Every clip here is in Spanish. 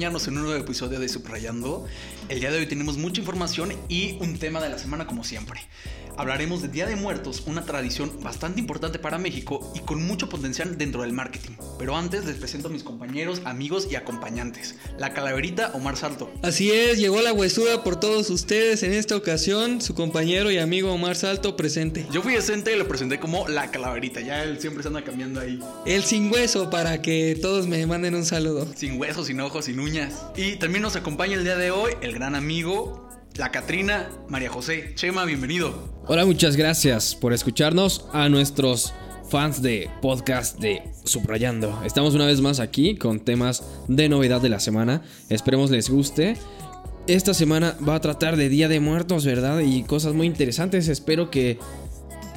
acompañarnos en un nuevo episodio de Subrayando. El día de hoy tenemos mucha información y un tema de la semana como siempre. Hablaremos de Día de Muertos, una tradición bastante importante para México y con mucho potencial dentro del marketing. Pero antes les presento a mis compañeros, amigos y acompañantes. La calaverita Omar Salto. Así es, llegó la huesuda por todos ustedes en esta ocasión, su compañero y amigo Omar Salto presente. Yo fui decente y lo presenté como la calaverita, ya él siempre se anda cambiando ahí. El sin hueso para que todos me manden un saludo. Sin huesos, sin ojos, sin uñas. Y también nos acompaña el día de hoy el gran amigo la Catrina María José. Chema, bienvenido. Hola, muchas gracias por escucharnos a nuestros fans de podcast de Subrayando. Estamos una vez más aquí con temas de novedad de la semana. Esperemos les guste. Esta semana va a tratar de Día de Muertos, ¿verdad? Y cosas muy interesantes. Espero que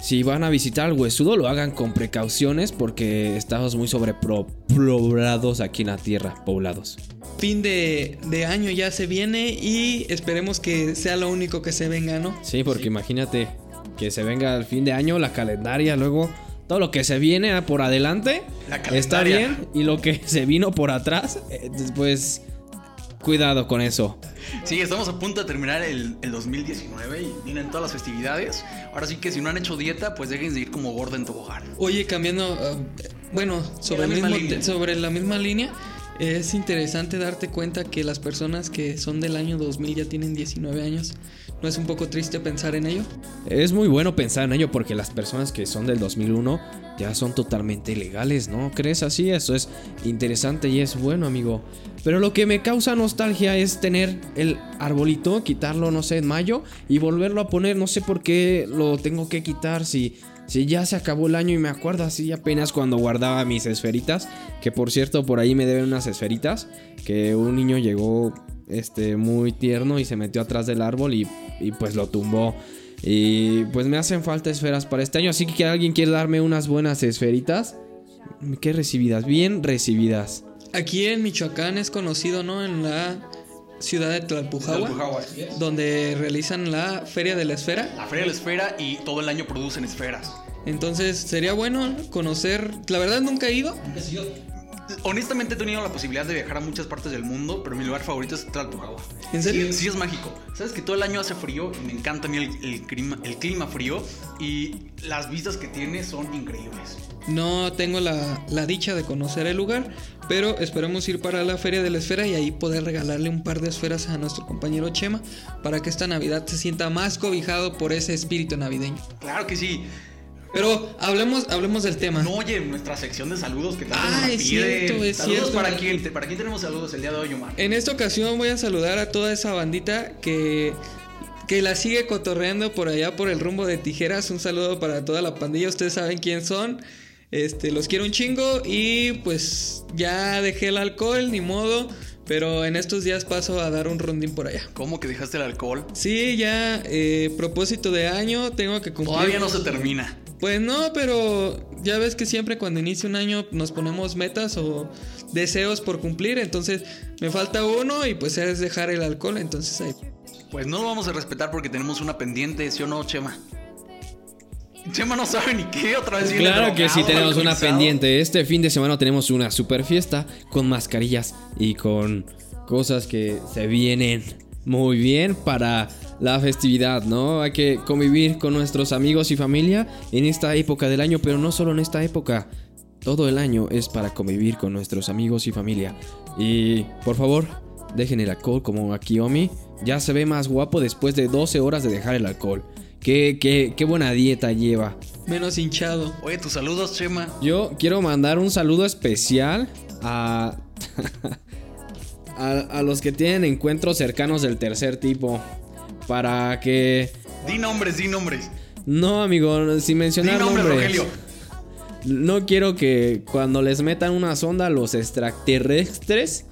si van a visitar al huesudo lo hagan con precauciones porque estamos muy sobrepoblados aquí en la tierra, poblados fin de, año ya se viene y esperemos que sea lo único que se venga, ¿no? Sí, porque imagínate que se venga el fin de año, la calendaria, luego todo lo que se viene por adelante está bien y lo que se vino por atrás, pues cuidado con eso. Sí, estamos a punto de terminar el, 2019 y vienen todas las festividades. Ahora sí que si no han hecho dieta, pues dejen de ir como gordo en hogar. Oye, cambiando, ah, bueno, sobre, sobre la misma línea es interesante darte cuenta que las personas que son del año 2000 ya tienen 19 años. ¿No es un poco triste pensar en ello? Es muy bueno pensar en ello porque las personas que son del 2001 ya son totalmente legales, ¿no? ¿Crees así? Eso es interesante y es bueno, amigo. Pero lo que me causa nostalgia es tener el arbolito, quitarlo, no sé, en mayo y volverlo a poner. No sé por qué lo tengo que quitar si si ya se acabó el año y me acuerdo así apenas cuando guardaba mis esferitas, que por cierto por ahí me deben unas esferitas, que un niño llegó este muy tierno y se metió atrás del árbol y, pues lo tumbó. Y pues me hacen falta esferas para este año, así que alguien quiere darme unas buenas esferitas, ¿qué recibidas? Bien recibidas. Aquí en Michoacán es conocido, ¿no? En la ciudad de Tlalpujahua, donde realizan la Feria de la Esfera. La Feria de la Esfera y todo el año producen esferas. Entonces sería bueno conocer, la verdad nunca he ido. Honestamente he tenido la posibilidad de viajar a muchas partes del mundo, pero mi lugar favorito es Tlalpujahua. ¿En serio? Sí, es mágico. Sabes que todo el año hace frío y me encanta a mí el, clima, el clima frío y las vistas que tiene son increíbles. No tengo la, la dicha de conocer el lugar, pero esperamos ir para la Feria de la Esfera y ahí poder regalarle un par de esferas a nuestro compañero Chema para que esta Navidad se sienta más cobijado por ese espíritu navideño. Claro que sí. Pero hablemos, hablemos del tema. No, oye, nuestra sección de saludos que tanto ah, es cierto, es saludos cierto. para quién, para quién tenemos saludos el día de hoy, Omar. En esta ocasión voy a saludar a toda esa bandita que que la sigue cotorreando por allá por el rumbo de tijeras. Un saludo para toda la pandilla. Ustedes saben quién son. Este, los quiero un chingo y pues ya dejé el alcohol, ni modo. Pero en estos días paso a dar un rondín por allá. ¿Cómo que dejaste el alcohol? Sí, ya, eh, propósito de año, tengo que cumplir. Todavía no se termina. Pues no, pero ya ves que siempre cuando inicia un año nos ponemos metas o deseos por cumplir. Entonces me falta uno y pues es dejar el alcohol. Entonces ahí. Pues no lo vamos a respetar porque tenemos una pendiente, ¿sí o no, Chema? Chema no sabe ni qué otra vez. Claro que sí tenemos una pendiente. Este fin de semana tenemos una super fiesta con mascarillas y con cosas que se vienen muy bien para la festividad, ¿no? Hay que convivir con nuestros amigos y familia en esta época del año, pero no solo en esta época. Todo el año es para convivir con nuestros amigos y familia. Y por favor, dejen el alcohol como Akiomi. Ya se ve más guapo después de 12 horas de dejar el alcohol. Qué, qué, qué buena dieta lleva. Menos hinchado. Oye, tus saludos, Chema. Yo quiero mandar un saludo especial a, a, los que tienen encuentros cercanos del tercer tipo. Para que. Di nombres, di nombres. No, amigo, sin mencionar di nombres. Rogelio. No quiero que cuando les metan una sonda los extraterrestres,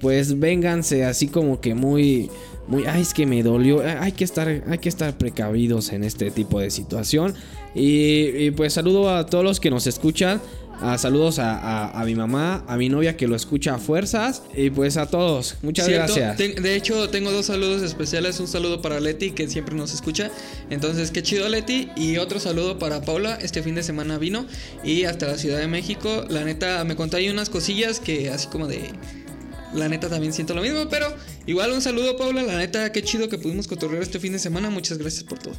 pues vénganse así como que muy muy, ay, es que me dolió. Hay que estar, hay que estar precavidos en este tipo de situación. Y, pues saludo a todos los que nos escuchan. A saludos a, mi mamá, a mi novia que lo escucha a fuerzas. Y pues a todos. Muchas gracias. de hecho, tengo dos saludos especiales. Un saludo para Leti, que siempre nos escucha. Entonces, qué chido, Leti. Y otro saludo para Paula. Este fin de semana vino. Y hasta la Ciudad de México. La neta, me contó ahí unas cosillas que así como de la neta también siento lo mismo, pero igual un saludo Paula, la neta qué chido que pudimos cotorrear este fin de semana, muchas gracias por todo.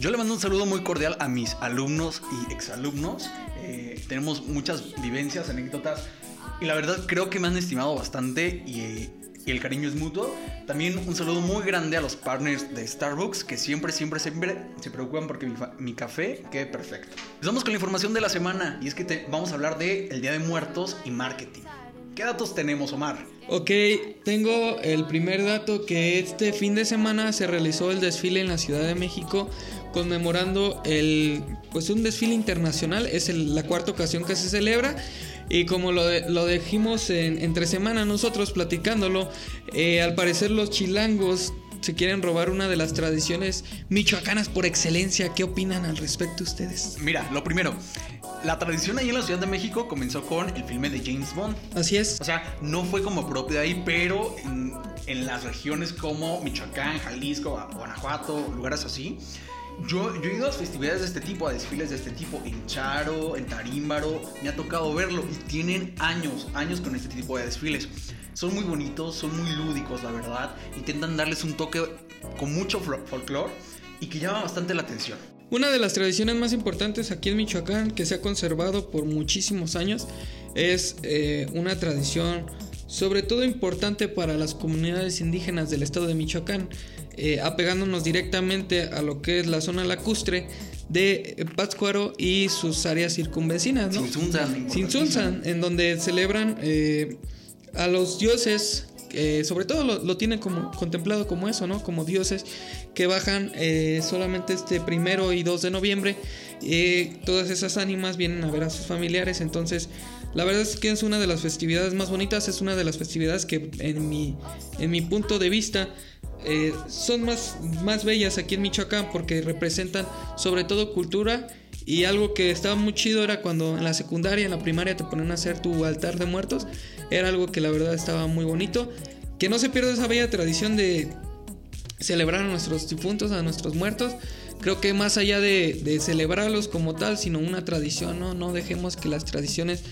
Yo le mando un saludo muy cordial a mis alumnos y exalumnos. Eh, tenemos muchas vivencias, anécdotas y la verdad creo que me han estimado bastante y, y, el cariño es mutuo. También un saludo muy grande a los partners de Starbucks que siempre, siempre, siempre se preocupan porque mi, mi café quede perfecto. Empezamos con la información de la semana y es que te, vamos a hablar de el Día de Muertos y marketing. ¿Qué datos tenemos, Omar? Ok, tengo el primer dato que este fin de semana se realizó el desfile en la Ciudad de México conmemorando el pues un desfile internacional, es el, la cuarta ocasión que se celebra y como lo, de, lo dijimos en, entre semana nosotros platicándolo, eh, al parecer los chilangos se quieren robar una de las tradiciones michoacanas por excelencia. ¿Qué opinan al respecto ustedes? Mira, lo primero, la tradición ahí en la Ciudad de México comenzó con el filme de James Bond. Así es. O sea, no fue como propio de ahí, pero en, en las regiones como Michoacán, Jalisco, Guanajuato, lugares así. Yo, yo, he ido a festividades de este tipo, a desfiles de este tipo, en Charo, en Tarímbaro, me ha tocado verlo y tienen años, años con este tipo de desfiles. Son muy bonitos, son muy lúdicos, la verdad. Intentan darles un toque con mucho folclore y que llama bastante la atención. Una de las tradiciones más importantes aquí en Michoacán, que se ha conservado por muchísimos años, es eh, una tradición sobre todo importante para las comunidades indígenas del estado de Michoacán, eh, apegándonos directamente a lo que es la zona lacustre de Pátzcuaro y sus áreas circunvecinas. ¿no? Sinsunzan. Sinsunzan, en donde celebran eh, a los dioses eh, sobre todo lo, lo, tienen como contemplado como eso, ¿no? Como dioses que bajan eh, solamente este primero y 2 de noviembre. Eh, todas esas ánimas vienen a ver a sus familiares. Entonces, la verdad es que es una de las festividades más bonitas. Es una de las festividades que, en mi, en mi punto de vista, eh, son más, más bellas aquí en Michoacán porque representan sobre todo cultura. Y algo que estaba muy chido era cuando en la secundaria, en la primaria te ponen a hacer tu altar de muertos. Era algo que la verdad estaba muy bonito. Que no se pierda esa bella tradición de celebrar a nuestros difuntos, a nuestros muertos. Creo que más allá de, de celebrarlos como tal, sino una tradición, ¿no? No dejemos que las tradiciones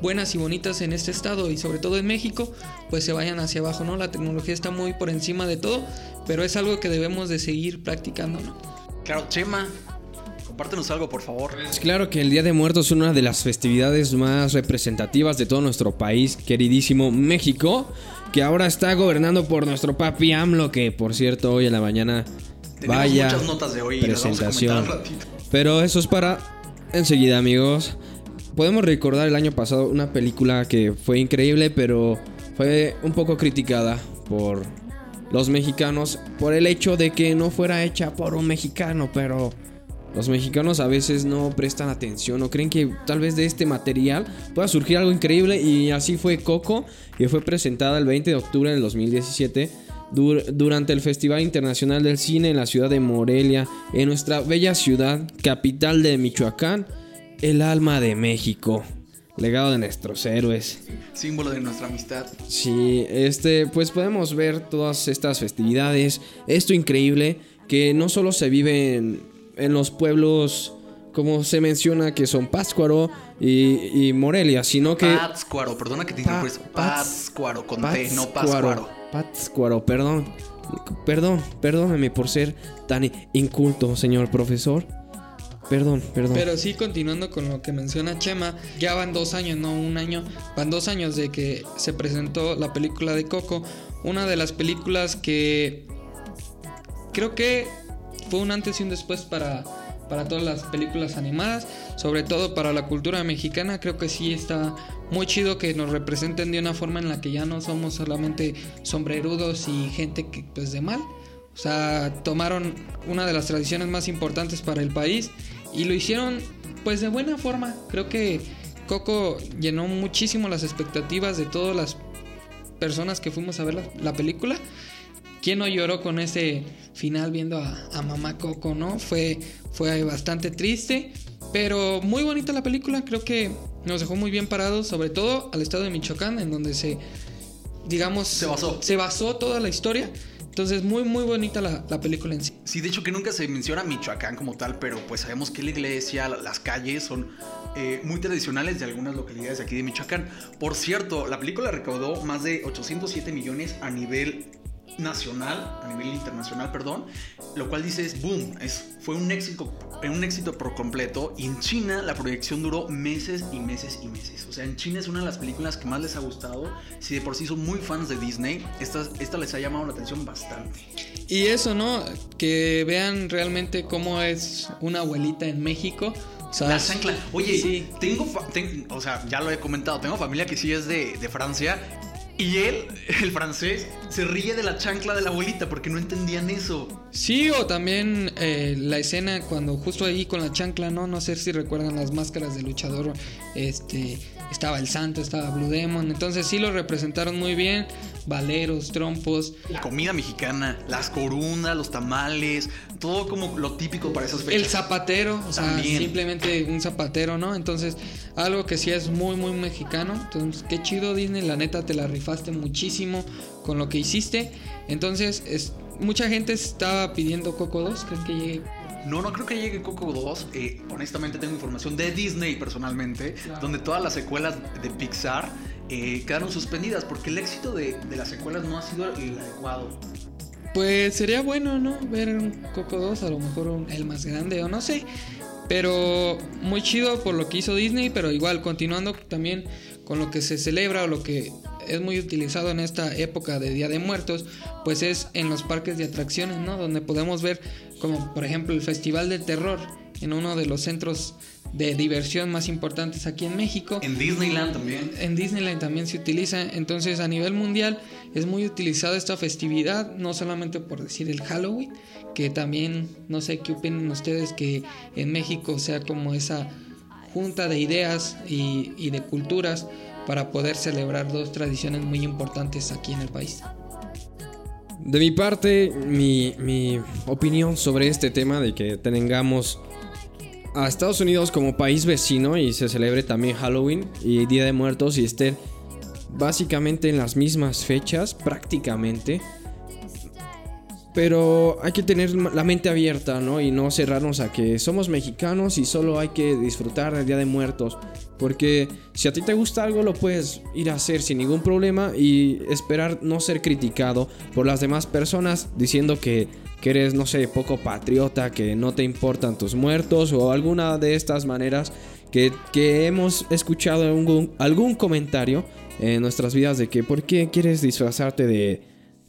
buenas y bonitas en este estado y sobre todo en México, pues se vayan hacia abajo, ¿no? La tecnología está muy por encima de todo, pero es algo que debemos de seguir practicando, ¿no? Claro, Chema, compártenos algo, por favor. Es claro que el Día de Muertos es una de las festividades más representativas de todo nuestro país, queridísimo México, que ahora está gobernando por nuestro papi AMLO, que por cierto hoy en la mañana Tenemos vaya muchas notas de hoy y las vamos a presentación. Pero eso es para enseguida, amigos. Podemos recordar el año pasado una película que fue increíble, pero fue un poco criticada por los mexicanos por el hecho de que no fuera hecha por un mexicano, pero los mexicanos a veces no prestan atención o creen que tal vez de este material pueda surgir algo increíble y así fue Coco, que fue presentada el 20 de octubre del 2017 dur- durante el Festival Internacional del Cine en la ciudad de Morelia, en nuestra bella ciudad, capital de Michoacán, el alma de México, legado de nuestros héroes. Símbolo de nuestra amistad. Sí, este, pues podemos ver todas estas festividades, esto increíble que no solo se vive en, en los pueblos como se menciona que son Pátzcuaro y, y Morelia, sino que Pátzcuaro, perdona que te Pa- interrumpa. Pátzcuaro, con T, no Pátzcuaro. Pátzcuaro, perdón. Perdón, perdóname por ser tan inculto, señor profesor. Perdón, perdón. Pero sí, continuando con lo que menciona Chema, ya van dos años, no un año, van dos años de que se presentó la película de Coco, una de las películas que creo que fue un antes y un después para, para todas las películas animadas, sobre todo para la cultura mexicana, creo que sí está muy chido que nos representen de una forma en la que ya no somos solamente sombrerudos y gente que pues de mal. O sea, tomaron una de las tradiciones más importantes para el país y lo hicieron pues de buena forma. Creo que Coco llenó muchísimo las expectativas de todas las personas que fuimos a ver la, la película. ¿Quién no lloró con ese final viendo a, a mamá Coco, no? Fue, fue bastante triste, pero muy bonita la película. Creo que nos dejó muy bien parados, sobre todo al estado de Michoacán, en donde se, digamos, Se basó. se basó toda la historia. Entonces, muy, muy bonita la, la, película en sí. Sí, de hecho que nunca se menciona Michoacán como tal, pero pues sabemos que la iglesia, las calles son eh, muy tradicionales de algunas localidades de aquí de Michoacán. Por cierto, la película recaudó más de 807 millones a nivel nacional, a nivel internacional, perdón, lo cual dice es boom, es, fue un éxito, un éxito por completo. Y en China la proyección duró meses y meses y meses. O sea, en China es una de las películas que más les ha gustado. Si de por sí son muy fans de Disney, esta, esta les ha llamado la atención bastante. Y eso, ¿no? Que vean realmente cómo es una abuelita en México. La chancla. Oye, sí. tengo, o sea, ya lo he comentado, tengo familia que sí es de, de Francia y él, el francés, se ríe de la chancla de la abuelita porque no entendían eso. Sí, o también eh, la escena cuando justo ahí con la chancla, ¿no? No sé si recuerdan las máscaras de luchador. Este, estaba el santo, estaba Blue Demon. Entonces sí lo representaron muy bien. Valeros, trompos. La comida mexicana, las corundas, los tamales, todo como lo típico para esas fechas. El zapatero, o sea, simplemente un zapatero, ¿no? Entonces, algo que sí es muy, muy mexicano. Entonces, qué chido Disney, la neta te la rifaste muchísimo con lo que hiciste. Entonces, es, mucha gente estaba pidiendo Coco 2, ¿crees que llegue? No, no creo que llegue Coco 2. Eh, honestamente tengo información de Disney personalmente, donde todas las secuelas de Pixar eh, quedaron suspendidas porque el éxito de, las secuelas no ha sido el adecuado. Pues sería bueno, ¿no? Ver un Coco 2, a lo mejor el más grande o no sé. Pero muy chido por lo que hizo Disney, pero igual continuando también con lo que se celebra o lo que es muy utilizado en esta época de Día de Muertos, pues es en los parques de atracciones, ¿no? Donde podemos ver como por ejemplo el Festival del Terror en uno de los centros de diversión más importantes aquí en México. En Disneyland también. En Disneyland también se utiliza. Entonces a nivel mundial es muy utilizada esta festividad, no solamente por decir el Halloween, que también no sé qué opinan ustedes que en México sea como esa junta de ideas y, de culturas para poder celebrar dos tradiciones muy importantes aquí en el país. De mi parte, mi, mi opinión sobre este tema de que tengamos a Estados Unidos como país vecino y se celebre también Halloween y Día de Muertos y estén básicamente en las mismas fechas, prácticamente. Pero hay que tener la mente abierta, ¿no? Y no cerrarnos a que somos mexicanos y solo hay que disfrutar del Día de Muertos. Porque si a ti te gusta algo lo puedes ir a hacer sin ningún problema y esperar no ser criticado por las demás personas diciendo que que eres, no sé, poco patriota, que no te importan tus muertos o alguna de estas maneras que, hemos escuchado algún, algún comentario en nuestras vidas de que por qué quieres disfrazarte de,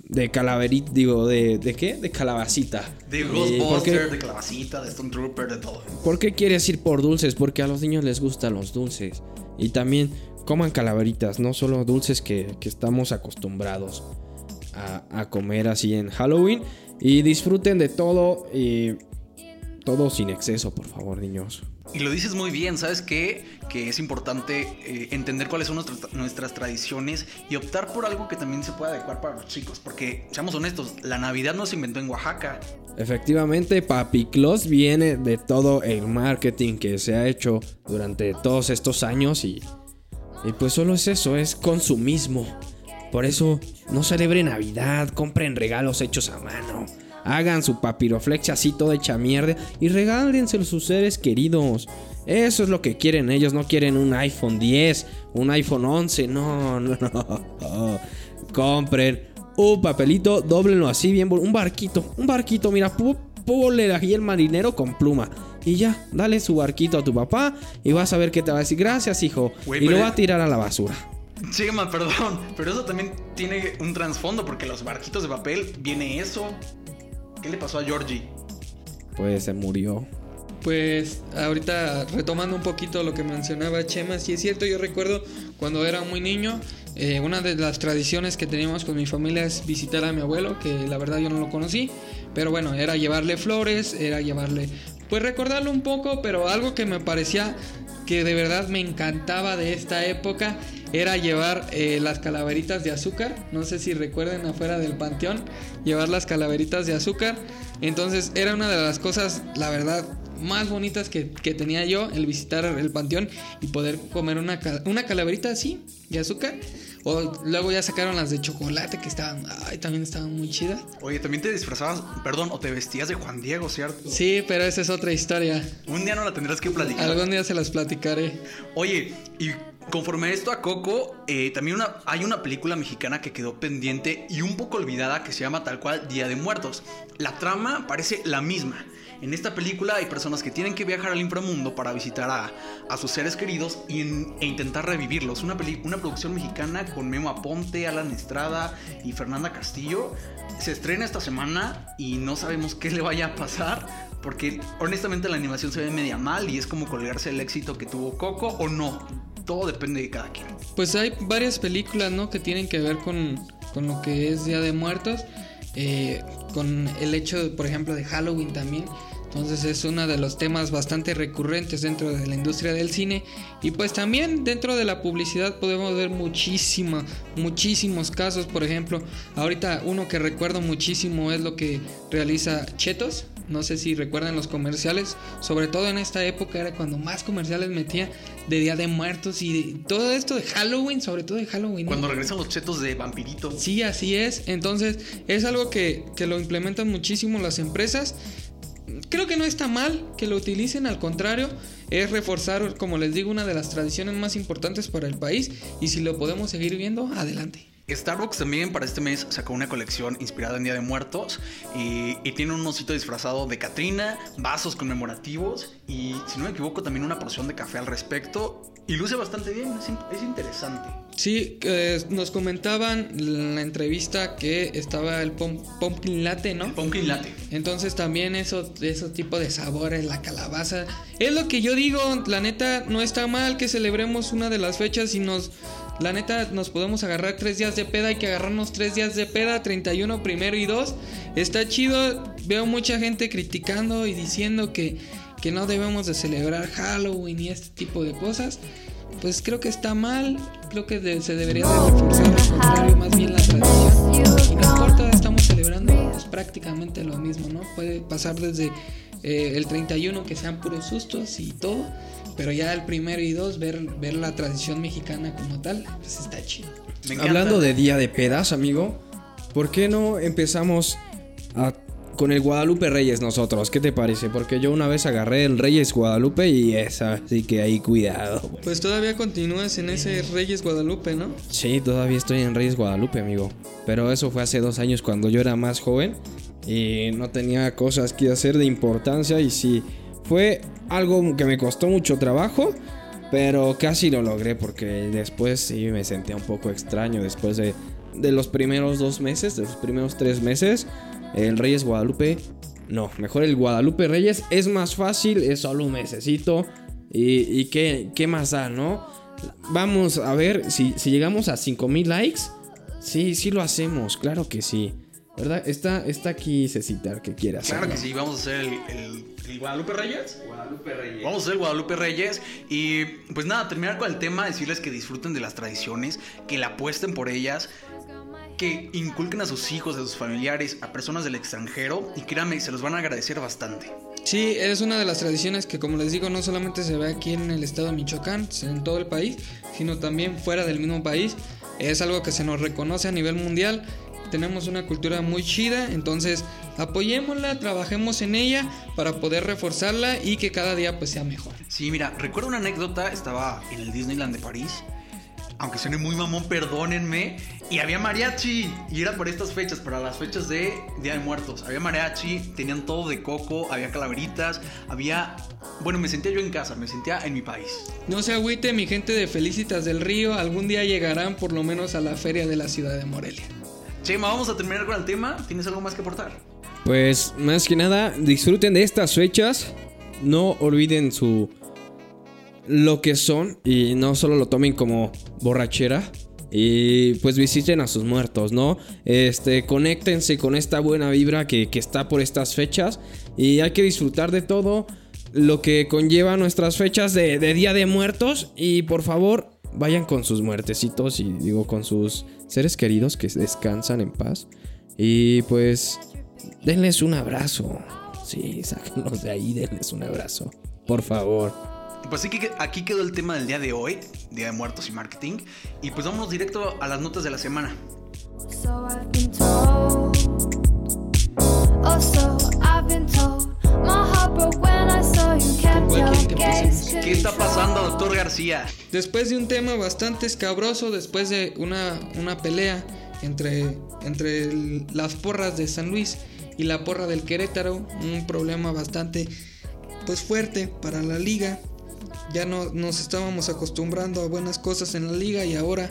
de calaverita, digo, de, de qué? De calabacita. De Ghostbuster, de calabacita, de Stone Trooper, de todo. ¿Por qué quieres ir por dulces? Porque a los niños les gustan los dulces. Y también coman calaveritas, no solo dulces que, estamos acostumbrados a, a comer así en Halloween. Y disfruten de todo y todo sin exceso, por favor, niños. Y lo dices muy bien, ¿sabes qué? Que es importante eh, entender cuáles son nuestras, tradiciones y optar por algo que también se pueda adecuar para los chicos. Porque, seamos honestos, la Navidad no se inventó en Oaxaca. Efectivamente, Papi Claus viene de todo el marketing que se ha hecho durante todos estos años y, y pues solo es eso, es consumismo. Por eso, no celebren Navidad, compren regalos hechos a mano. Hagan su papiroflexia así toda hecha mierda y regálenselo a sus seres queridos. Eso es lo que quieren ellos, no quieren un iPhone 10, un iPhone 11, no, no, no. Compren un papelito, doblenlo así bien, un barquito, un barquito, mira, ponle aquí el marinero con pluma. Y ya, dale su barquito a tu papá y vas a ver qué te va a decir. Gracias, hijo. y lo va a tirar a la basura. Chema, perdón, pero eso también tiene un trasfondo porque los barquitos de papel viene eso. ¿Qué le pasó a Georgie? Pues se murió. Pues ahorita retomando un poquito lo que mencionaba Chema, sí es cierto, yo recuerdo cuando era muy niño, eh, una de las tradiciones que teníamos con mi familia es visitar a mi abuelo, que la verdad yo no lo conocí, pero bueno, era llevarle flores, era llevarle, pues recordarlo un poco, pero algo que me parecía que de verdad me encantaba de esta época era llevar eh, las calaveritas de azúcar. No sé si recuerden afuera del panteón, llevar las calaveritas de azúcar. Entonces era una de las cosas, la verdad, más bonitas que, tenía yo, el visitar el panteón y poder comer una, una calaverita así de azúcar. O luego ya sacaron las de chocolate que estaban, ay, también estaban muy chidas. Oye, también te disfrazabas, perdón, o te vestías de Juan Diego, ¿cierto? Sí, pero esa es otra historia. Un día no la tendrás que platicar. Algún día se las platicaré. Oye, y conforme esto a Coco, eh, también hay una película mexicana que quedó pendiente y un poco olvidada que se llama tal cual Día de Muertos. La trama parece la misma. En esta película hay personas que tienen que viajar al inframundo para visitar a, sus seres queridos y e intentar revivirlos. Una, una producción mexicana con Memo Aponte, Alan Estrada y Fernanda Castillo. Se estrena esta semana y no sabemos qué le vaya a pasar. Porque honestamente la animación se ve media mal y es como colgarse el éxito que tuvo Coco o no. Todo depende de cada quien. Pues hay varias películas, ¿no? Que tienen que ver con, con lo que es Día de Muertos. eh, con el hecho, por ejemplo, de Halloween también. Entonces es uno de los temas bastante recurrentes dentro de la industria del cine. Y pues también dentro de la publicidad podemos ver muchísima, muchísimos casos. Por ejemplo, ahorita uno que recuerdo muchísimo es lo que realiza Chetos. No sé si recuerdan los comerciales. Sobre todo en esta época era cuando más comerciales metía de Día de Muertos y de- todo esto de Halloween, sobre todo de Halloween. Cuando regresan los chetos de vampirito. Sí, así es. Entonces, es algo que, que lo implementan muchísimo las empresas. Creo que no está mal que lo utilicen, al contrario, es reforzar, como les digo, una de las tradiciones más importantes para el país. Y si lo podemos seguir viendo, adelante. Starbucks también para este mes sacó una colección inspirada en Día de Muertos y, y tiene un osito disfrazado de Catrina, vasos conmemorativos y, si no me equivoco, también una porción de café al respecto. Y luce bastante bien, es, in- es interesante. Sí, eh, nos comentaban en la entrevista que estaba el pum- pumpkin latte, ¿no? El pumpkin latte. Entonces también eso, esos tipos de sabores, la calabaza. Es lo que yo digo, la neta, no está mal que celebremos una de las fechas y nos... La neta, nos podemos agarrar tres días de peda, hay que agarrarnos tres días de peda, 31 primero y 2. Está chido, veo mucha gente criticando y diciendo que, que no debemos de celebrar Halloween y este tipo de cosas. Pues creo que está mal, creo que de- se debería de reforzar al contrario, más bien la tradición. Y no importa, estamos celebrando pues, prácticamente lo mismo, ¿no? Puede pasar desde eh, el 31 que sean puros sustos y todo, pero ya el primero y dos, ver, ver la tradición mexicana como tal, pues está chido. Me. Hablando de día de pedas, amigo, ¿por qué no empezamos a- con el Guadalupe Reyes nosotros? ¿Qué te parece? Porque yo una vez agarré el Reyes Guadalupe y esa, así que ahí cuidado. güey. Pues todavía continúas en ese Reyes Guadalupe, ¿no? Sí, todavía estoy en Reyes Guadalupe, amigo. Pero eso fue hace dos años cuando yo era más joven y no tenía cosas que hacer de importancia y sí, fue algo que me costó mucho trabajo, pero casi lo logré porque después sí me sentía un poco extraño después de, de los primeros dos meses, de los primeros tres meses. El Reyes Guadalupe, no, mejor el Guadalupe Reyes es más fácil, es solo un mesecito y, y qué, qué más da, ¿no? Vamos a ver si, si llegamos a 5000 likes. Sí, sí lo hacemos, claro que sí. ¿Verdad? Está, está aquí Cecitar que quiere hacerlo. Claro que sí, vamos a hacer el, el- el Guadalupe Reyes. Guadalupe Reyes. Vamos a hacer el Guadalupe Reyes. Y pues nada, terminar con el tema, decirles que disfruten de las tradiciones, que la apuesten por ellas, que inculquen a sus hijos, a sus familiares, a personas del extranjero. Y créanme, se los van a agradecer bastante. Sí, es una de las tradiciones que, como les digo, no solamente se ve aquí en el estado de Michoacán, en todo el país, sino también fuera del mismo país. Es algo que se nos reconoce a nivel mundial. Tenemos una cultura muy chida, entonces apoyémosla, trabajemos en ella para poder reforzarla y que cada día pues sea mejor. Sí, mira, recuerdo una anécdota, estaba en el Disneyland de París. Aunque suene muy mamón, perdónenme. Y había mariachi. Y era por estas fechas, para las fechas de Día de Muertos. Había mariachi, tenían todo de coco, había calaveritas, había... Bueno, me sentía yo en casa, me sentía en mi país. No se agüite mi gente de Felicitas del Río, algún día llegarán por lo menos a la feria de la ciudad de Morelia. Chema, vamos a terminar con el tema. ¿Tienes algo más que aportar? Pues más que nada, disfruten de estas fechas. No olviden su lo que son y no solo lo tomen como borrachera. Y pues visiten a sus muertos, ¿no? Este, conéctense con esta buena vibra que, que está por estas fechas. Y hay que disfrutar de todo lo que conlleva nuestras fechas de, de Día de Muertos. Y por favor, vayan con sus muertecitos y digo con sus seres queridos que descansan en paz. Y pues denles un abrazo. Sí, sáquenlos de ahí, denles un abrazo. Por favor. Pues sí que aquí quedó el tema del día de hoy, Día de Muertos y Marketing. Y pues vámonos directo a las notas de la semana. So I've been told. Oh, so I've been told. My heart broke when I saw you kept ¿Cuál your quieren que gaze. empecemos? ¿Qué está pasando, doctor García? Después de un tema bastante escabroso, después de una, una pelea entre, entre el- las porras de San Luis y la porra del Querétaro, un problema bastante pues fuerte para la liga. Ya no nos estábamos acostumbrando a buenas cosas en la liga y ahora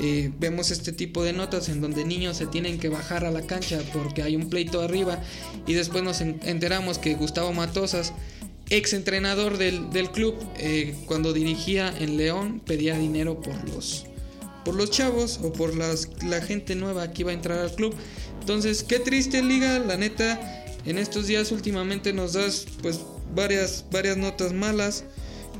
eh, vemos este tipo de notas en donde niños se tienen que bajar a la cancha porque hay un pleito arriba y después nos en- enteramos que Gustavo Matosas, ex entrenador del, del club, eh, cuando dirigía en León pedía dinero por los, por los chavos o por las, la gente nueva que iba a entrar al club. Entonces, qué triste liga, la neta, en estos días últimamente nos das pues varias, varias notas malas.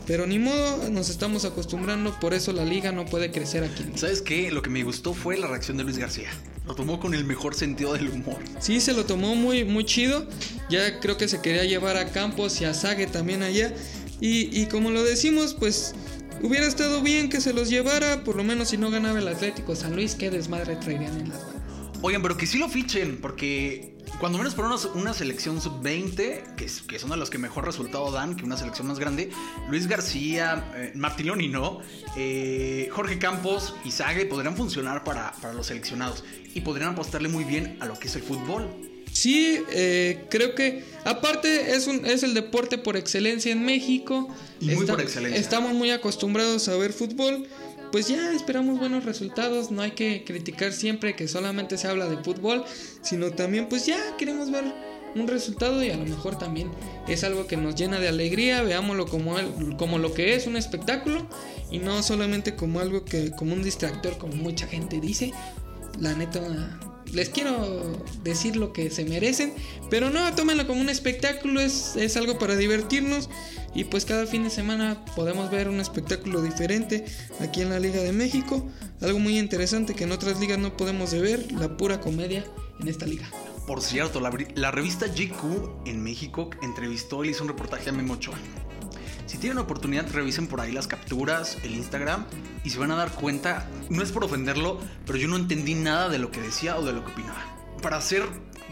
Pero ni modo, nos estamos acostumbrando, por eso la liga no puede crecer aquí. ¿Sabes qué? Lo que me gustó fue la reacción de Luis García. Lo tomó con el mejor sentido del humor. Sí, se lo tomó muy, muy chido. Ya creo que se quería llevar a Campos y a Sague también allá. Y, y como lo decimos, pues hubiera estado bien que se los llevara. Por lo menos si no ganaba el Atlético San Luis, qué desmadre traerían en las manos. Oigan, pero que sí lo fichen, porque cuando menos para una, una selección sub-20, que, es- que son de los que mejor resultado dan, que una selección más grande, Luis García, eh, Martiloni no, eh, Jorge Campos y Sague podrían funcionar para, para los seleccionados y podrían apostarle muy bien a lo que es el fútbol. Sí, eh, creo que aparte es, un, es el deporte por excelencia en México. Y muy por excelencia. Estamos muy acostumbrados a ver fútbol. Pues ya esperamos buenos resultados. No hay que criticar siempre que solamente se habla de fútbol, sino también pues ya queremos ver un resultado y a lo mejor también es algo que nos llena de alegría. Veámoslo como, el- como lo que es un espectáculo y no solamente como algo que como un distractor como mucha gente dice. La neta, les quiero decir lo que se merecen, pero no, tómenlo como un espectáculo, es, es algo para divertirnos y pues cada fin de semana podemos ver un espectáculo diferente aquí en la Liga de México, algo muy interesante que en otras ligas no podemos de ver, la pura comedia en esta liga. Por cierto, la, revista GQ en México entrevistó y hizo un reportaje a Memo Ochoa. Si tienen oportunidad, revisen por ahí las capturas, el Instagram, y se van a dar cuenta, no es por ofenderlo, pero yo no entendí nada de lo que decía o de lo que opinaba. Para ser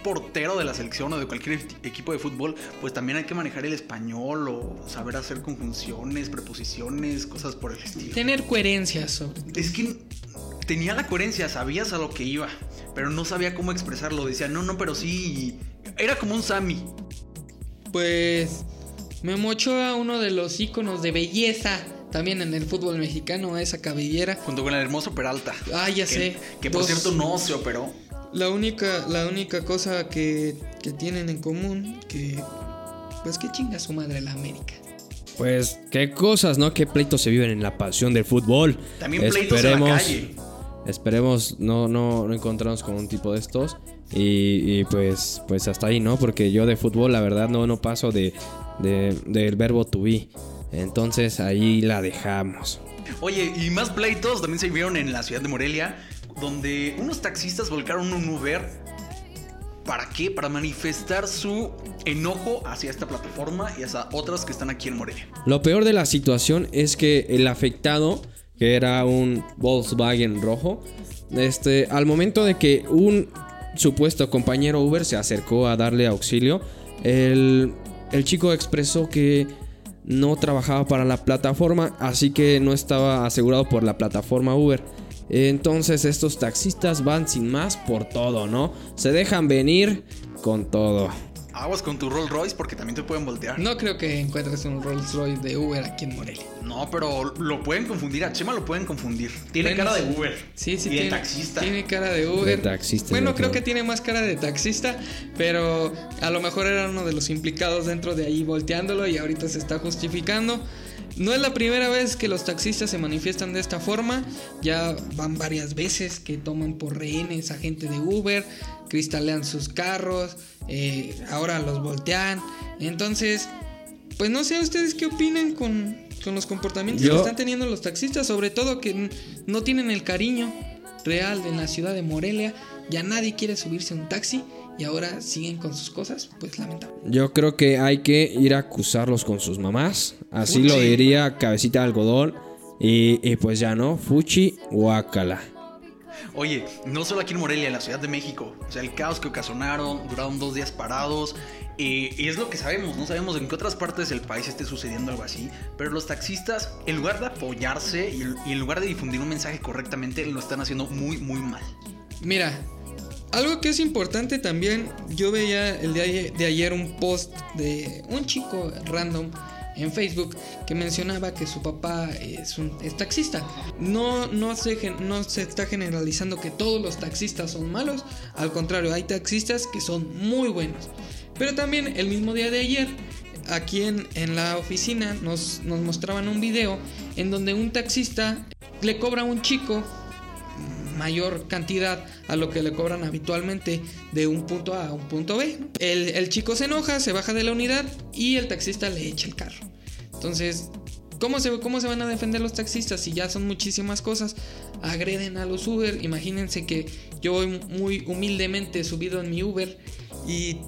portero de la selección o de cualquier equi- equipo de fútbol, pues también hay que manejar el español o saber hacer conjunciones, preposiciones, cosas por el estilo. Tener coherencia sobre... Es que tenía la coherencia, sabías a lo que iba, pero no sabía cómo expresarlo. Decía, no, no, pero sí. Era como un Sammy. Pues Memo Ochoa, uno de los íconos de belleza también en el fútbol mexicano, esa cabellera. Junto con el hermoso Peralta. Ah, ya que, sé. Que por Dos- cierto no se operó. La única, la única cosa que, que tienen en común, que pues que chinga su madre la América. Pues qué cosas, ¿no? Qué pleitos se viven en la pasión del fútbol. También pleitos en la calle. Esperemos no, no, no encontrarnos con un tipo de estos. Y, y, pues, pues hasta ahí, ¿no? Porque yo de fútbol, la verdad, no, no paso de, de- del verbo to be. Entonces ahí la dejamos. Oye, y más pleitos también se vieron en la ciudad de Morelia, donde unos taxistas volcaron un Uber. ¿Para qué? Para manifestar su enojo hacia esta plataforma y hacia otras que están aquí en Morelia. Lo peor de la situación es que el afectado, que era un Volkswagen rojo, este, al momento de que un supuesto compañero Uber se acercó a darle auxilio, el, el chico expresó que no trabajaba para la plataforma, así que no estaba asegurado por la plataforma Uber. Entonces estos taxistas van sin más por todo, ¿no? Se dejan venir con todo. Aguas con tu Rolls Royce porque también te pueden voltear. No creo que encuentres un Rolls Royce de Uber aquí en Morelia. No, pero lo pueden confundir. A Chema lo pueden confundir. Tiene Bueno, cara de. Uber. Sí, sí, Y de tiene, taxista. Tiene cara de Uber. De taxista, Bueno, creo. que tiene más cara de taxista, pero a lo mejor era uno de los implicados dentro de ahí volteándolo y ahorita se está justificando. No es la primera vez que los taxistas se manifiestan de esta forma, ya van varias veces que toman por rehenes a gente de Uber, cristalean sus carros, eh, ahora los voltean. Entonces, pues no sé ustedes qué opinan con, con los comportamientos Yo- que están teniendo los taxistas, sobre todo que no tienen el cariño real en la ciudad de Morelia, ya nadie quiere subirse a un taxi y ahora siguen con sus cosas, pues lamentable. Yo creo que hay que ir a acusarlos con sus mamás. Así Fuchi. lo diría Cabecita de Algodón. Y, y pues ya no, Fuchi Huacala. Oye, no solo aquí en Morelia, en la Ciudad de México. O sea, el caos que ocasionaron, duraron dos días parados. eh, y es lo que sabemos, no sabemos en qué otras partes del país esté sucediendo algo así. Pero los taxistas, en lugar de apoyarse y, y en lugar de difundir un mensaje correctamente, lo están haciendo muy, muy mal. Mira, algo que es importante también, yo veía el día de ayer un post de un chico random en Facebook que mencionaba que su papá es un taxista. No, no, se, no se está generalizando que todos los taxistas son malos, al contrario, hay taxistas que son muy buenos. Pero también el mismo día de ayer, aquí en, en la oficina, nos, nos mostraban un video en donde un taxista le cobra a un chico mayor cantidad a lo que le cobran habitualmente de un punto A a un punto B. El, el chico se enoja, se baja de la unidad y el taxista le echa el carro. Entonces, ¿cómo se, ¿cómo se van a defender los taxistas si ya son muchísimas cosas? Agreden a los Uber. Imagínense que yo voy muy humildemente subido en mi Uber y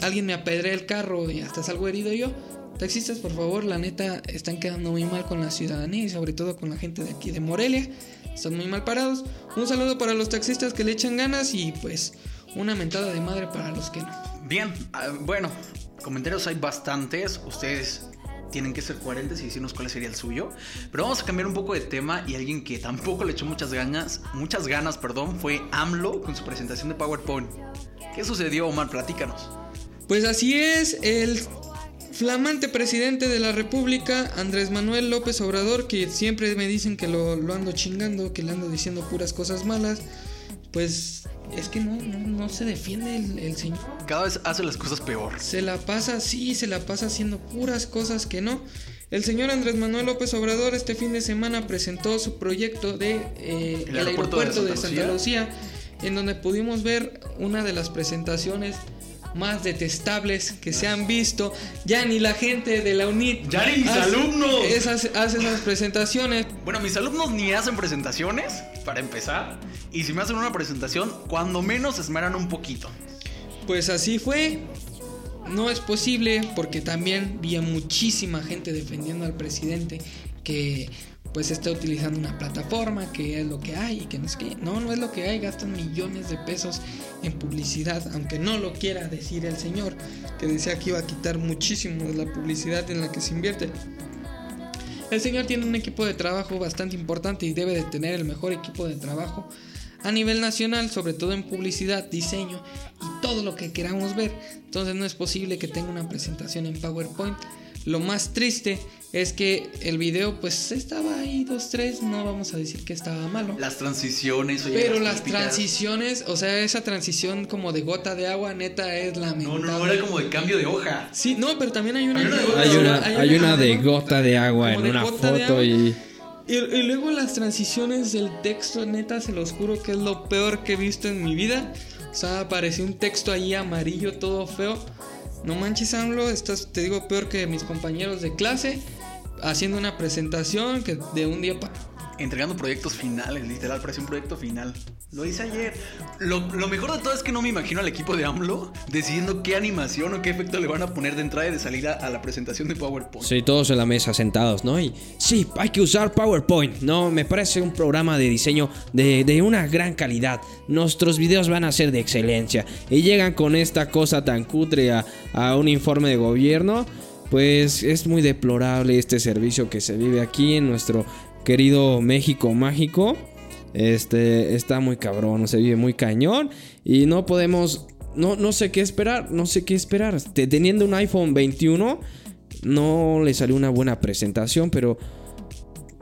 alguien me apedrea el carro y hasta salgo herido yo. Taxistas, por favor, la neta, están quedando muy mal con la ciudadanía y sobre todo con la gente de aquí de Morelia. Están muy mal parados. Un saludo para los taxistas que le echan ganas y pues una mentada de madre para los que no. Bien, ah, bueno, comentarios hay bastantes. Ustedes tienen que ser coherentes y decirnos cuál sería el suyo. Pero vamos a cambiar un poco de tema y alguien que tampoco le echó muchas ganas, muchas ganas, perdón, fue AMLO con su presentación de PowerPoint. ¿Qué sucedió, Omar? Platícanos. Pues así es, el flamante presidente de la República, Andrés Manuel López Obrador, que siempre me dicen que lo, lo ando chingando, que le ando diciendo puras cosas malas, pues es que no, no, no se defiende el, el señor. Cada vez hace las cosas peor. Se la pasa, sí, se la pasa haciendo puras cosas que no. El señor Andrés Manuel López Obrador este fin de semana presentó su proyecto de eh, El el, aeropuerto aeropuerto, de de Santa Santa Lucía, en donde pudimos ver una de las presentaciones más detestables que se han visto. Ya ni la gente de la UNIT Ya ni mis hace alumnos. Esas, hace esas presentaciones. Bueno, mis alumnos ni hacen presentaciones, para empezar. Y si me hacen una presentación, cuando menos esmeran un poquito. Pues así fue. No es posible porque también vi a muchísima gente defendiendo al presidente que pues está utilizando una plataforma, que es lo que hay y que no es que no, no es lo que hay, gastan millones de pesos en publicidad, aunque no lo quiera decir el señor, que decía que iba a quitar muchísimo de la publicidad en la que se invierte. El señor tiene un equipo de trabajo bastante importante y debe de tener el mejor equipo de trabajo a nivel nacional, sobre todo en publicidad, diseño y todo lo que queramos ver. Entonces no es posible que tenga una presentación en PowerPoint. Lo más triste es que el video pues estaba ahí dos tres, no vamos a decir que estaba malo. Las transiciones, oye, Pero las transiciones, o sea, esa transición como de gota de agua, neta, es No, lamentable. no, no, era como de cambio de hoja. Sí, no, pero también hay una, Hay una de gota Hay de una, agua, hay una de gota de agua en de una foto y... Y, y luego las transiciones del texto, neta, se los juro que es lo peor que he visto en mi vida. O sea, apareció un texto ahí amarillo, todo feo. No manches, AMLO, estás, te digo, peor que mis compañeros de clase. Haciendo una presentación que de un día para... Entregando proyectos finales, literal, parece un proyecto final. Lo hice ayer. Lo, lo mejor de todo es que no me imagino al equipo de AMLO decidiendo qué animación o qué efecto le van a poner de entrada y de salida a la presentación de PowerPoint. Sí, todos en la mesa sentados, ¿no? Y sí, hay que usar PowerPoint, ¿no? Me parece un programa de diseño de, de una gran calidad. Nuestros videos van a ser de excelencia. Y llegan con esta cosa tan cutre a, a un informe de gobierno. Pues es muy deplorable este servicio que se vive aquí en nuestro querido México mágico. Este está muy cabrón, se vive muy cañón. Y no podemos. No, no sé qué esperar. No sé qué esperar. Te- Teniendo un iPhone 21. No le salió una buena presentación, pero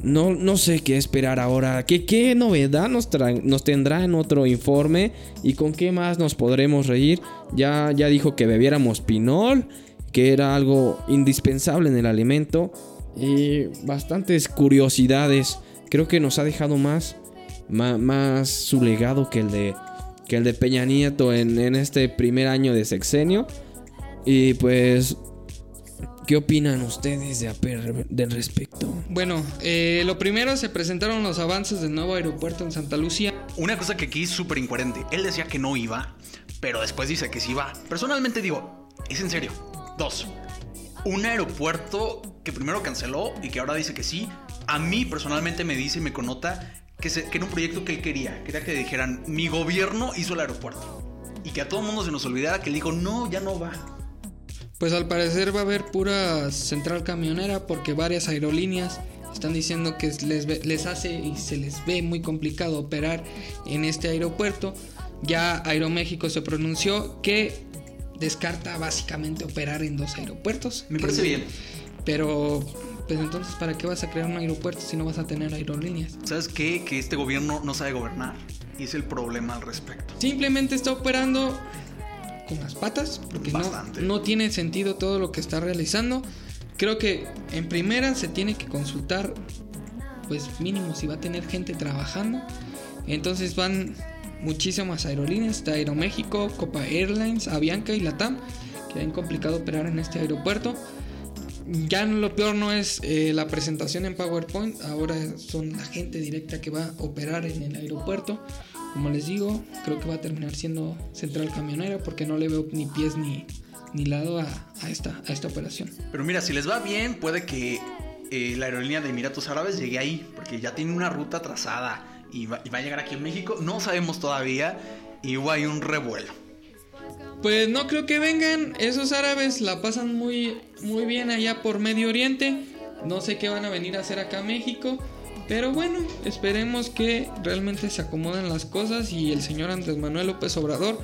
no, no sé qué esperar ahora. ¿Qué, qué novedad nos, nos tendrá en otro informe? ¿Y con qué más nos podremos reír? Ya, ya dijo que bebiéramos pinol, que era algo indispensable en el alimento. Y bastantes curiosidades. Creo que nos ha dejado más, más, su legado que el de, que el de Peña Nieto en, en este primer año de sexenio. Y pues ¿Qué opinan ustedes de Aper del respecto? Bueno, eh, lo primero se presentaron los avances del nuevo aeropuerto en Santa Lucía. Una cosa que aquí es súper incoherente. Él decía que no iba, pero después dice que sí va. Personalmente digo, es en serio. Dos, un aeropuerto que primero canceló y que ahora dice que sí. A mí personalmente me dice y me connota que, se- que era un proyecto que él quería. Quería que dijeran, mi gobierno hizo el aeropuerto. Y que a todo el mundo se nos olvidara que él dijo, no, ya no va. Pues al parecer va a haber pura central camionera porque varias aerolíneas están diciendo que les, les hace y se les ve muy complicado operar en este aeropuerto. Ya Aeroméxico se pronunció que descarta básicamente operar en dos aeropuertos. Me Que- parece bien. Pero, pues entonces, ¿para qué vas a crear un aeropuerto si no vas a tener aerolíneas? ¿Sabes qué? Que este gobierno no sabe gobernar. Y es el problema al respecto. Simplemente está operando con las patas, porque no, no tiene sentido todo lo que está realizando. Creo que en primera se tiene que consultar, pues mínimo si va a tener gente trabajando. Entonces van muchísimas aerolíneas, está Aeroméxico, Copa Airlines, Avianca y Latam, que han complicado operar en este aeropuerto. Ya lo peor no es eh, la presentación en PowerPoint, ahora son la gente directa que va a operar en el aeropuerto. Como les digo, creo que va a terminar siendo central camionera porque no le veo ni pies ni, ni lado a, a esta, a esta operación. Pero mira, si les va bien, puede que eh, la aerolínea de Emiratos Árabes llegue ahí. Porque ya tiene una ruta trazada. Y va, a llegar aquí en México. No sabemos todavía. Y hubo un revuelo. Pues no creo que vengan. Esos árabes la pasan muy, muy bien allá por Medio Oriente. No sé qué van a venir a hacer acá a México. Pero bueno, esperemos que realmente se acomoden las cosas y el señor Andrés Manuel López Obrador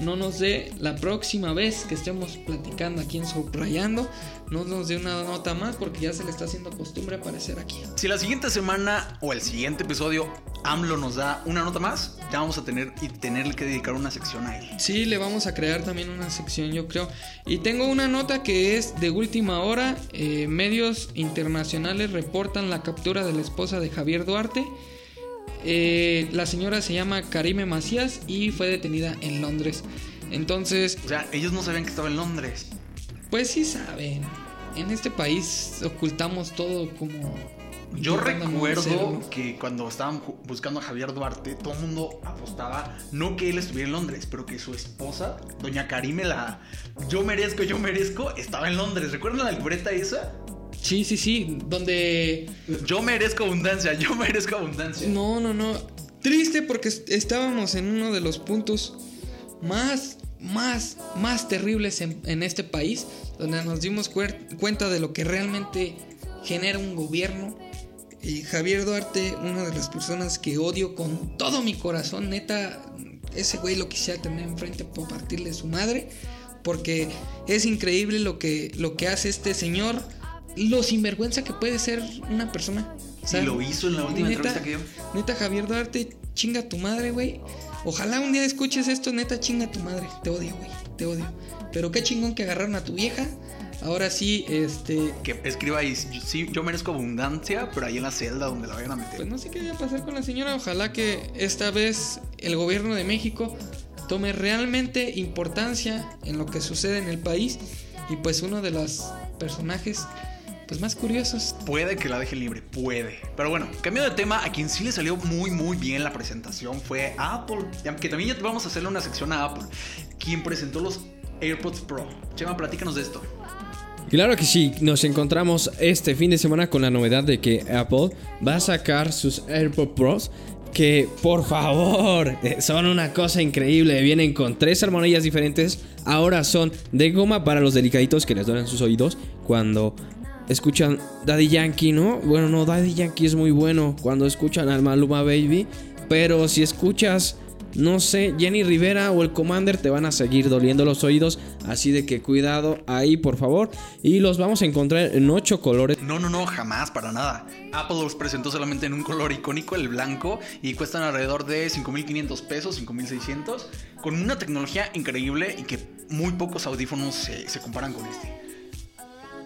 no nos dé la próxima vez que estemos platicando aquí en Subrayando, no nos dé una nota más porque ya se le está haciendo costumbre aparecer aquí. Si la siguiente semana o el siguiente episodio AMLO nos da una nota más, ya vamos a tener y tener que dedicar una sección a él. Sí, le vamos a crear también una sección, yo creo. Y tengo una nota que es de última hora. Eh, medios internacionales reportan la captura de la esposa de Javier Duarte. Eh, la señora se llama Karime Macías y fue detenida en Londres. Entonces, O sea, ellos no sabían que estaba en Londres. pues sí saben. En este país ocultamos todo como... Yo recuerdo que cuando estaban buscando a Javier Duarte, todo el mundo apostaba, no que él estuviera en Londres, pero que su esposa, doña Karime, la yo merezco, yo merezco, estaba en Londres. ¿Recuerdan la libreta esa? Sí, sí, sí. Donde Yo merezco abundancia, yo merezco abundancia. No, no, no. Triste porque est- estábamos en uno de los puntos más, más, más terribles en, en este país, donde nos dimos cuenta de lo que realmente genera un gobierno. Y Javier Duarte, una de las personas que odio con todo mi corazón, neta, ese güey lo quisiera tener enfrente por partirle su madre, porque es increíble lo que, lo que hace este señor, lo sinvergüenza que puede ser una persona. O sea, y lo hizo en la última neta, entrevista que dio. Neta, Javier Duarte, chinga tu madre, güey. Ojalá un día escuches esto, neta, chinga tu madre. Te odio, güey. Te odio. Pero qué chingón que agarraron a tu vieja. Ahora sí, este. Que escriba ahí, sí, yo merezco abundancia, pero ahí en la celda donde la vayan a meter. Pues no sé qué vaya a pasar con la señora. Ojalá que esta vez el gobierno de México tome realmente importancia en lo que sucede en el país. Y pues uno de los personajes pues más curiosos Puede que la deje libre, puede. Pero bueno, cambio de tema, a quien sí le salió muy muy bien la presentación fue Apple. Que también ya vamos a hacerle una sección a Apple. Quien presentó los AirPods Pro. Chema, platícanos de esto. Claro que sí, nos encontramos este fin de semana con la novedad de que Apple va a sacar sus AirPods Pros. Que por favor, eh, son una cosa increíble. Vienen con tres armonías diferentes. Ahora son de goma para los delicaditos que les duelen sus oídos cuando escuchan Daddy Yankee, ¿no? Bueno, no, Daddy Yankee es muy bueno cuando escuchan al Maluma Baby. Pero si escuchas no sé, Jenny Rivera o el Commander te van a seguir doliendo los oídos. Así de que cuidado ahí, por favor. Y los vamos a encontrar en 8 colores. No, no, no, jamás, para nada. Apple los presentó solamente en un color icónico, el blanco, y cuestan alrededor de 5.500 pesos, 5.600, con una tecnología increíble y que muy pocos audífonos se comparan con este.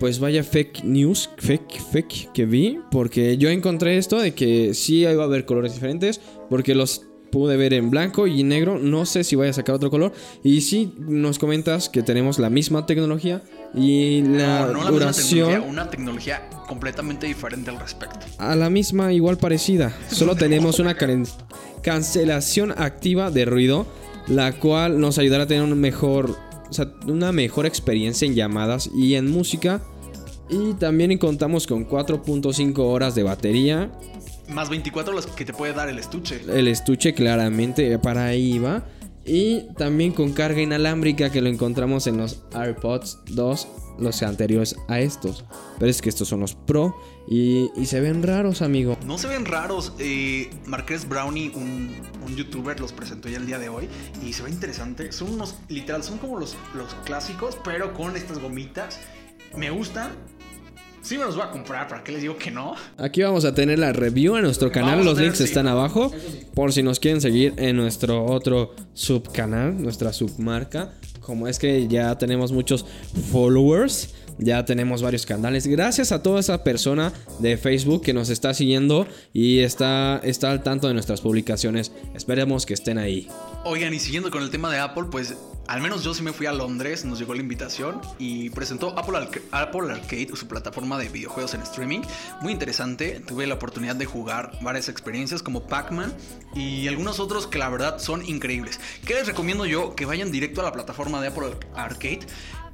Pues vaya fake news, fake, fake que vi. Porque yo encontré esto de que sí iba a haber colores diferentes. Porque los pude ver en blanco y negro. No sé si vaya a sacar otro color. Y sí nos comentas que tenemos la misma tecnología. Y la No, no la misma duración tecnología, una tecnología completamente diferente al respecto. a la misma, igual parecida. Solo tenemos una cancelación activa de ruido. la cual nos ayudará a tener un mejor, o sea, una mejor experiencia en llamadas y en música. Y también contamos con 4.5 horas de batería. Más 24 las que te puede dar el estuche. El estuche claramente para ahí va. Y también con carga inalámbrica que lo encontramos en los AirPods 2, los anteriores a estos. Pero es que estos son los Pro y, y se ven raros, amigo. No se ven raros. Eh, Marqués Brownie, un, un youtuber, los presentó ya el día de hoy. Y se ve interesante. Son unos, literal, son como los, los clásicos, pero con estas gomitas. Me gustan. Sí me los voy a comprar, ¿para qué les digo que no? Aquí vamos a tener la review en nuestro canal, Vamos los links sí. están abajo. Por si nos quieren seguir en nuestro otro subcanal, nuestra submarca. Como es que ya tenemos muchos followers, ya tenemos varios canales. Gracias a toda esa persona de Facebook que nos está siguiendo y está, está al tanto de nuestras publicaciones. Esperemos que estén ahí. Oigan, y siguiendo con el tema de Apple, pues al menos yo sí me fui a Londres, nos llegó la invitación y presentó Apple, Arca- Apple Arcade, su plataforma de videojuegos en streaming. Muy interesante, tuve la oportunidad de jugar varias experiencias como Pac-Man y algunos otros que la verdad son increíbles. ¿Qué les recomiendo yo? Que vayan directo a la plataforma de Apple Arcade.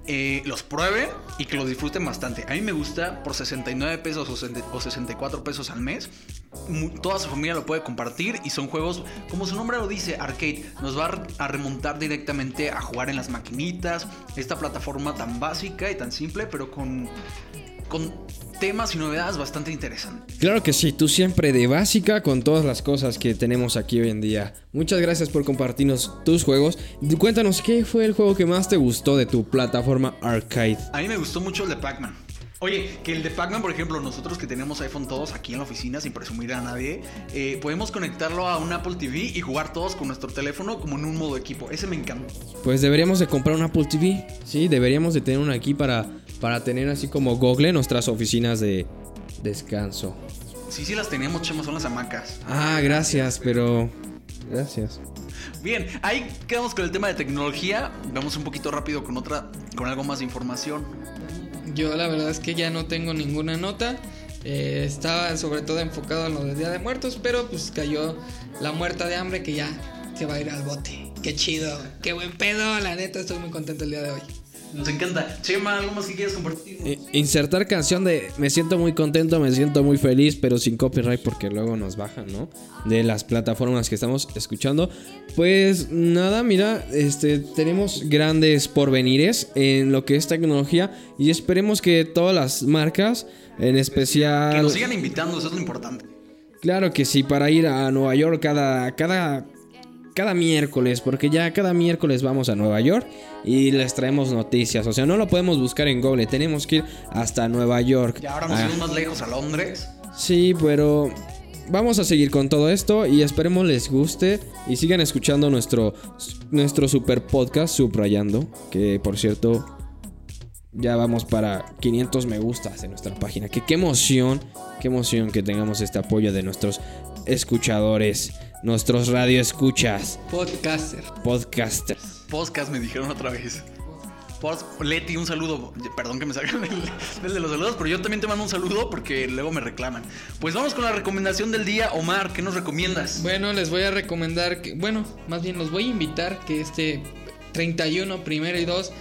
eh, los prueben y que los disfruten bastante. A mí me gusta por 69 pesos o 60 o 64 pesos al mes. Toda su familia lo puede compartir y son juegos, como su nombre lo dice, arcade. Nos va a remontar directamente a jugar en las maquinitas. Esta plataforma tan básica y tan simple, pero con, con temas y novedades bastante interesantes. Claro que sí, tú siempre de básica con todas las cosas que tenemos aquí hoy en día. Muchas gracias por compartirnos tus juegos. Cuéntanos qué fue el juego que más te gustó de tu plataforma arcade. A mí me gustó mucho el de Pac-Man. Oye, que el de Pac-Man, por ejemplo, nosotros que tenemos iPhone todos aquí en la oficina, sin presumir a nadie, eh, podemos conectarlo a un Apple TV y jugar todos con nuestro teléfono como en un modo equipo. Ese me encantó. Pues deberíamos de comprar un Apple TV. Sí, deberíamos de tener una aquí para, para tener así como Google en nuestras oficinas de descanso. Sí, sí las teníamos, Chema, son las hamacas. Ah, gracias, pero... Gracias. Bien, ahí quedamos con el tema de tecnología. Vamos un poquito rápido con otra, con algo más de información. Yo la verdad es que ya no tengo ninguna nota. Eh, estaba sobre todo enfocado en lo del Día de Muertos, pero pues cayó la muerta de hambre que ya se va a ir al bote. Qué chido, qué buen pedo. La neta, estoy muy contento el día de hoy. Nos encanta. Chema, ¿algo más que quieras compartir? I- Insertar canción de me siento muy contento, me siento muy feliz, pero sin copyright porque luego nos bajan, ¿no? De las plataformas que estamos escuchando. Pues nada, mira, este tenemos grandes porvenires en lo que es tecnología y esperemos que todas las marcas, en Que especial nos sigan invitando, eso es lo importante. Claro que sí, para ir a Nueva York cada cada cada miércoles, porque ya cada miércoles vamos a Nueva York y les traemos noticias. O sea, no lo podemos buscar en Google, tenemos que ir hasta Nueva York. Y ahora nos Ah, más lejos a Londres. Sí, pero vamos a seguir con todo esto y esperemos les guste y sigan escuchando nuestro, nuestro super podcast Subrayando, que por cierto ya vamos para 500 me gustas en nuestra página. Que qué emoción, qué emoción que tengamos este apoyo de nuestros escuchadores, nuestros radioescuchas, Podcaster. podcasters. Podcast me dijeron otra vez. Post- Leti, un saludo. Perdón que me sacan el, el de los saludos, pero yo también te mando un saludo porque luego me reclaman. Pues vamos con la recomendación del día. Omar, ¿qué nos recomiendas? Bueno, les voy a recomendar que, bueno, más bien los voy a invitar que este 31, primero y 2,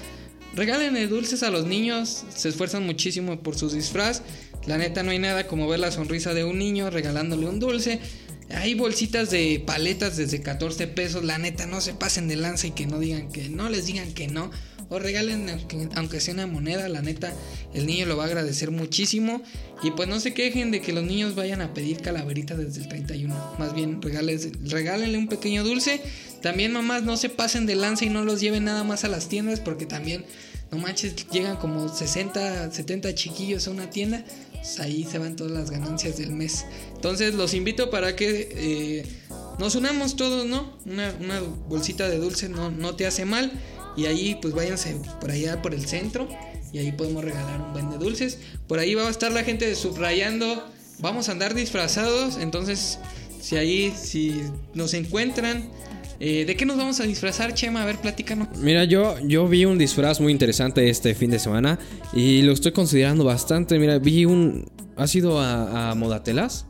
regálenle dulces a los niños, se esfuerzan muchísimo por su disfraz. La neta no hay nada como ver la sonrisa de un niño regalándole un dulce. Hay bolsitas de paletas desde 14 pesos, la neta no se pasen de lanza y que no digan que no les digan que no. O regalen aunque- sea una moneda, la neta el niño lo va a agradecer muchísimo. Y pues no se quejen de que los niños vayan a pedir calaveritas desde el 31. Más bien regales- regálenle un pequeño dulce. También mamás no se pasen de lanza y no los lleven nada más a las tiendas porque también, no manches, llegan como 60, 70 chiquillos a una tienda. Pues ahí se van todas las ganancias del mes. Entonces los invito para que eh, nos unamos todos, ¿no? Una, bolsita de dulce no, no te hace mal. Y ahí pues váyanse por allá por el centro. Y ahí podemos regalar un buen de dulces. Por ahí va a estar la gente subrayando. Vamos a andar disfrazados. Entonces, si ahí, si nos encuentran. Eh, ¿De qué nos vamos a disfrazar, Chema? A ver, platícanos. Mira, yo, yo vi un disfraz muy interesante este fin de semana y lo estoy considerando bastante. Mira, vi un... ¿Has ido a, a Modatelas?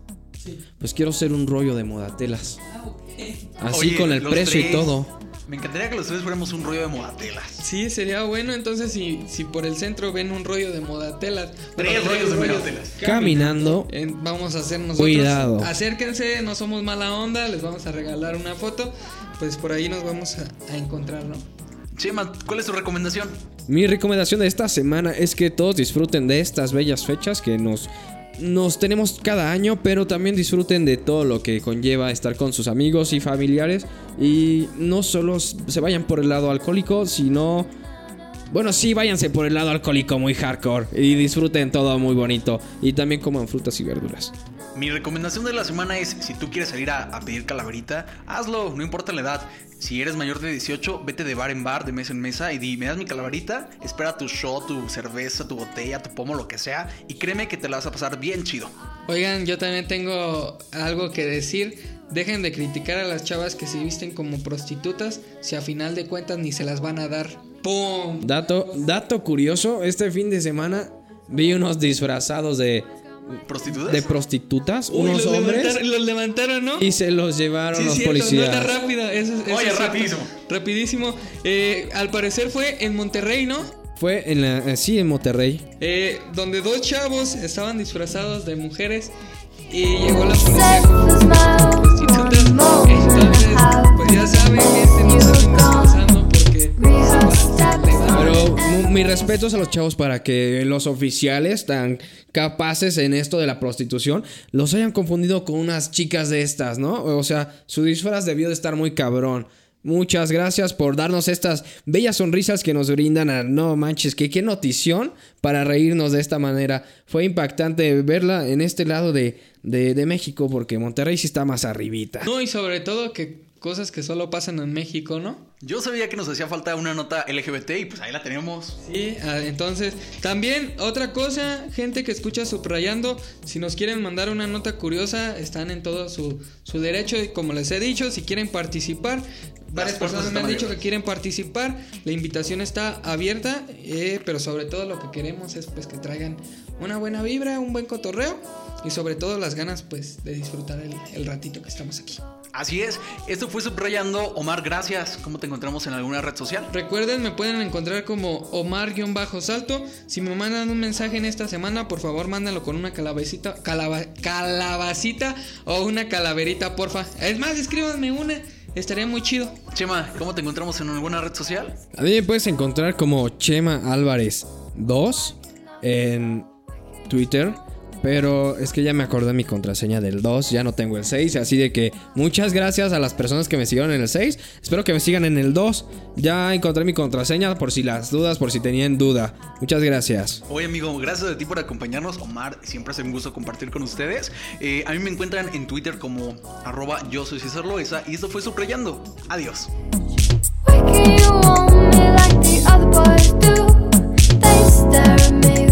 Pues quiero ser un rollo de Modatelas. Así Oye, con el precio y todo. Me encantaría que los tres fuéramos un rollo de modatelas. Sí, sería bueno. Entonces, si, si por el centro ven un rollo de modatelas, Tres bueno, rollos de modatelas. Caminando. vamos a hacer nosotros. Cuidado. Acérquense, no somos mala onda, les vamos a regalar una foto. Pues por ahí nos vamos a, a encontrar, ¿no? Chema, ¿cuál es tu recomendación? Mi recomendación de esta semana es que todos disfruten de estas bellas fechas que nos, nos tenemos cada año, pero también disfruten de todo lo que conlleva estar con sus amigos y familiares y no solo se vayan por el lado alcohólico, sino... Bueno, sí, váyanse por el lado alcohólico muy hardcore y disfruten todo muy bonito y también coman frutas y verduras. Mi recomendación de la semana es, si tú quieres salir a, a pedir calaverita, hazlo, no importa la edad. Si eres mayor de 18, vete de bar en bar, de mesa en mesa y di, ¿me das mi calaverita? Espera tu shot, tu cerveza, tu botella, tu pomo, lo que sea. Y créeme que te la vas a pasar bien chido. Oigan, yo también tengo algo que decir. Dejen de criticar a las chavas que se visten como prostitutas si a final de cuentas ni se las van a dar. ¡Pum! Dato, dato curioso, este fin de semana vi unos disfrazados de, ¿Prostitutas? de prostitutas, Uy, unos los hombres. levantaron, los levantaron, ¿no? Y se los llevaron Sí, los cierto, policías. nota rápida. Eso, eso Oye, es cierto. rapidísimo. Rapidísimo. Eh, al parecer fue en Monterrey, ¿no? Fue en la. eh, sí, en Monterrey. Eh, donde dos chavos estaban disfrazados de mujeres y llegó la policía con prostitutas. Entonces, pues ya saben, gente, no se disfrazando porque Pero mu- mis respetos a los chavos para que los oficiales tan capaces en esto de la prostitución los hayan confundido con unas chicas de estas, ¿no? O sea, su disfraz debió de estar muy cabrón. Muchas gracias por darnos estas bellas sonrisas que nos brindan a no manches, que qué notición para reírnos de esta manera. Fue impactante verla en este lado de, de, de México porque Monterrey sí está más arribita. No, y sobre todo que cosas que solo pasan en México, ¿no? Yo sabía que nos hacía falta una nota LGBT y pues ahí la tenemos. Sí, ah, entonces, también otra cosa, gente que escucha subrayando, si nos quieren mandar una nota curiosa, están en todo su, su derecho y como les he dicho, si quieren participar, varias personas me han dicho que quieren participar, la invitación está abierta, eh, pero sobre todo lo que queremos es pues que traigan una buena vibra, un buen cotorreo y sobre todo las ganas pues de disfrutar el, el ratito que estamos aquí. Así es, esto fue Subrayando. Omar, gracias. ¿Cómo te encontramos en alguna red social? Recuerden, me pueden encontrar como Omar-Salto. Si me mandan un mensaje en esta semana, por favor, mándalo con una calabacita, calaba- calabacita o una calaverita, porfa. Es más, escríbanme una. Estaría muy chido. Chema, ¿cómo te encontramos en alguna red social? A mí me puedes encontrar como Chema Álvarez 2 en Twitter. Pero es que ya me acordé mi contraseña del 2, ya no tengo el 6. Así de que muchas gracias a las personas que me siguieron en el 6. Espero que me sigan en el 2. Ya encontré mi contraseña por si las dudas, por si tenían duda. Muchas gracias. Oye amigo, gracias a ti por acompañarnos. Omar, siempre es un gusto compartir con ustedes. Eh, a mí me encuentran en Twitter como arroba yo soy César Loesa y esto fue Subrayando. Adiós. Why can't you want me like the other boys do? They stare at me